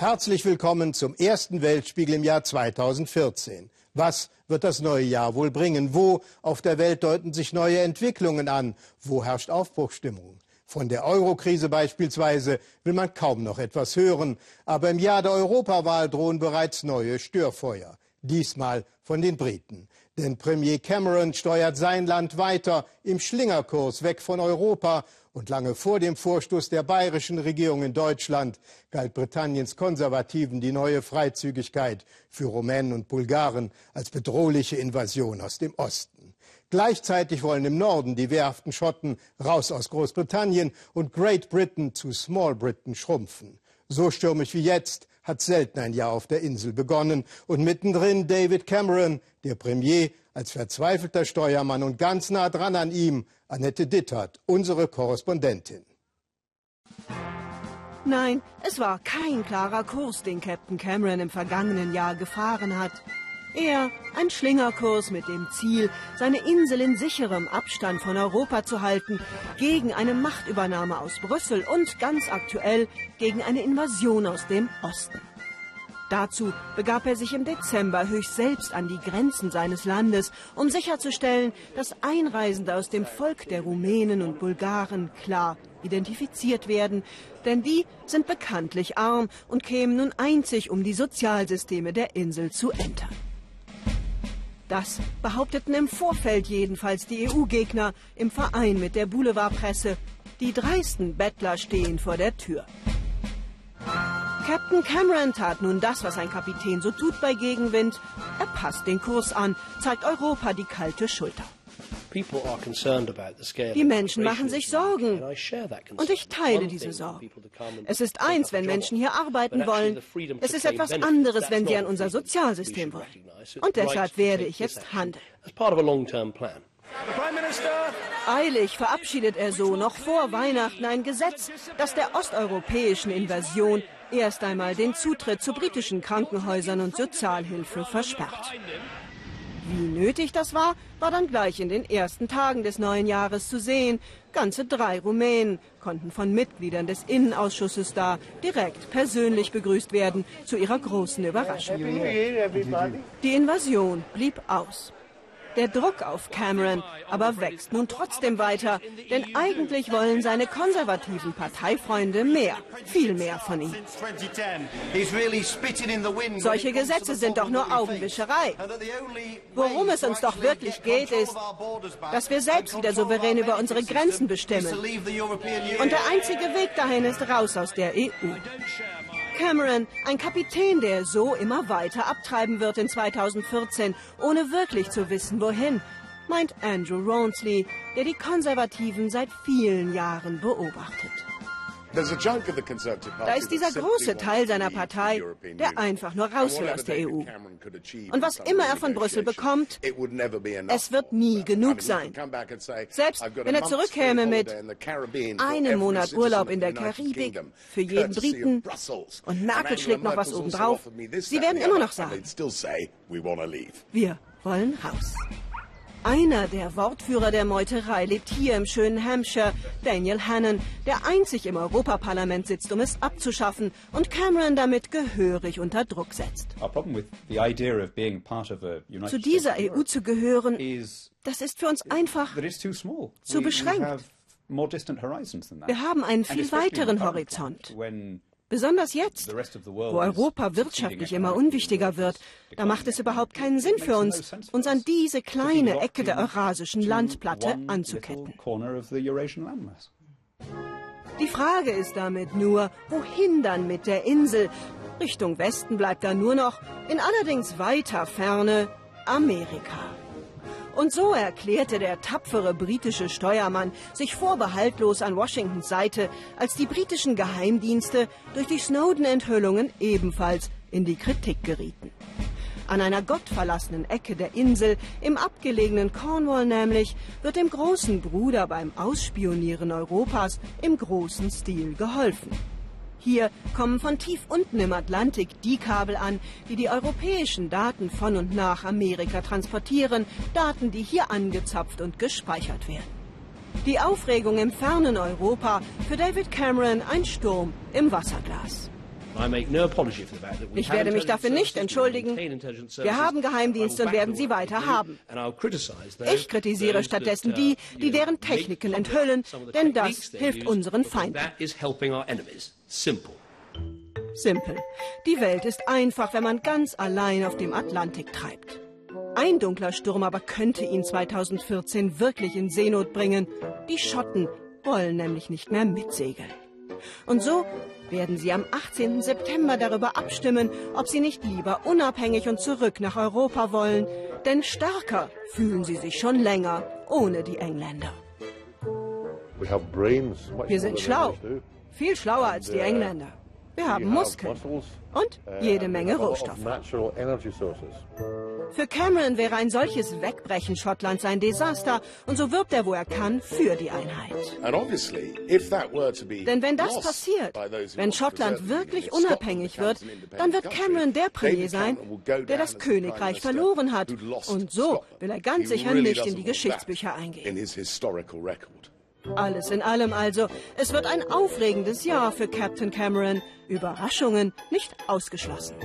Herzlich willkommen zum ersten Weltspiegel im Jahr 2014. Was wird das neue Jahr wohl bringen? Wo auf der Welt deuten sich neue Entwicklungen an? Wo herrscht Aufbruchsstimmung? Von der Eurokrise beispielsweise will man kaum noch etwas hören. Aber im Jahr der Europawahl drohen bereits neue Störfeuer. Diesmal von den Briten. Denn Premier Cameron steuert sein Land weiter im Schlingerkurs weg von Europa. Und lange vor dem Vorstoß der bayerischen Regierung in Deutschland galt Britanniens Konservativen die neue Freizügigkeit für Rumänen und Bulgaren als bedrohliche Invasion aus dem Osten. Gleichzeitig wollen im Norden die wehrhaften Schotten raus aus Großbritannien und Great Britain zu Small Britain schrumpfen. So stürmisch wie jetzt hat selten ein Jahr auf der Insel begonnen. Und mittendrin David Cameron, der Premier, als verzweifelter Steuermann und ganz nah dran an ihm Annette Dittert, unsere Korrespondentin. Nein, es war kein klarer Kurs, den Captain Cameron im vergangenen Jahr gefahren hat. Er ein Schlingerkurs mit dem Ziel, seine Insel in sicherem Abstand von Europa zu halten, gegen eine Machtübernahme aus Brüssel und ganz aktuell gegen eine Invasion aus dem Osten. Dazu begab er sich im Dezember höchst selbst an die Grenzen seines Landes, um sicherzustellen, dass Einreisende aus dem Volk der Rumänen und Bulgaren klar identifiziert werden, denn die sind bekanntlich arm und kämen nun einzig, um die Sozialsysteme der Insel zu entern. Das behaupteten im Vorfeld jedenfalls die EU-Gegner im Verein mit der Boulevardpresse. Die dreisten Bettler stehen vor der Tür. Captain Cameron tat nun das, was ein Kapitän so tut bei Gegenwind. Er passt den Kurs an, zeigt Europa die kalte Schulter. Die Menschen machen sich Sorgen. Und ich teile diese Sorgen. Es ist eins, wenn Menschen hier arbeiten wollen. Es ist etwas anderes, wenn sie an unser Sozialsystem wollen. Und deshalb werde ich jetzt handeln. Eilig verabschiedet er so noch vor Weihnachten ein Gesetz, das der osteuropäischen Invasion erst einmal den Zutritt zu britischen Krankenhäusern und Sozialhilfe versperrt. Wie nötig das war, war dann gleich in den ersten Tagen des neuen Jahres zu sehen. Ganze drei Rumänen konnten von Mitgliedern des Innenausschusses da direkt persönlich begrüßt werden, zu ihrer großen Überraschung. Die Invasion blieb aus. Der Druck auf Cameron aber wächst nun trotzdem weiter, denn eigentlich wollen seine konservativen Parteifreunde mehr, viel mehr von ihm. Solche Gesetze sind doch nur Augenwischerei. Worum es uns doch wirklich geht, ist, dass wir selbst wieder souverän über unsere Grenzen bestimmen. Und der einzige Weg dahin ist raus aus der EU. Cameron, ein Kapitän, der so immer weiter abtreiben wird in 2014, ohne wirklich zu wissen, wohin, meint Andrew Rawnsley, der die Konservativen seit vielen Jahren beobachtet. Da ist dieser große Teil seiner Partei, der einfach nur raus will aus der EU. Und was immer er von Brüssel bekommt, es wird nie genug sein. Selbst wenn er zurückkäme mit einem Monat Urlaub in der Karibik für jeden Briten und Merkel schlägt noch was obendrauf, sie werden immer noch sagen, wir wollen raus. Einer der Wortführer der Meuterei lebt hier im schönen Hampshire, Daniel Hannan, der einzig im Europaparlament sitzt, um es abzuschaffen und Cameron damit gehörig unter Druck setzt. Zu dieser EU zu gehören, das ist für uns einfach zu beschränkt. Wir haben einen viel weiteren Horizont. Besonders jetzt, wo Europa wirtschaftlich immer unwichtiger wird, da macht es überhaupt keinen Sinn für uns, uns an diese kleine Ecke der eurasischen Landplatte anzuketten. Die Frage ist damit nur, wohin dann mit der Insel? Richtung Westen bleibt da nur noch, in allerdings weiter Ferne, Amerika. Und so erklärte der tapfere britische Steuermann sich vorbehaltlos an Washingtons Seite, als die britischen Geheimdienste durch die Snowden-Enthüllungen ebenfalls in die Kritik gerieten. An einer gottverlassenen Ecke der Insel, im abgelegenen Cornwall nämlich, wird dem großen Bruder beim Ausspionieren Europas im großen Stil geholfen. Hier kommen von tief unten im Atlantik die Kabel an, die die europäischen Daten von und nach Amerika transportieren, Daten, die hier angezapft und gespeichert werden. Die Aufregung im fernen Europa, für David Cameron ein Sturm im Wasserglas. Ich werde mich dafür nicht entschuldigen. Wir haben Geheimdienste und werden sie weiter haben. Ich kritisiere stattdessen die, die deren Techniken enthüllen, denn das hilft unseren Feinden. Simpel. Die Welt ist einfach, wenn man ganz allein auf dem Atlantik treibt. Ein dunkler Sturm aber könnte ihn 2014 wirklich in Seenot bringen. Die Schotten wollen nämlich nicht mehr mitsegeln. Und so werden sie am 18. September darüber abstimmen, ob sie nicht lieber unabhängig und zurück nach Europa wollen. Denn stärker fühlen sie sich schon länger ohne die Engländer. Wir sind schlau, viel schlauer als die Engländer. Wir haben Muskeln und jede Menge Rohstoffe. Für Cameron wäre ein solches Wegbrechen Schottlands ein Desaster und so wirbt er, wo er kann, für die Einheit. Denn wenn das passiert, wenn Schottland wirklich unabhängig wird, dann wird Cameron der Premier sein, der das Königreich verloren hat. Und so will er ganz sicher nicht in die Geschichtsbücher eingehen. Alles in allem also, es wird ein aufregendes Jahr für Captain Cameron. Überraschungen nicht ausgeschlossen.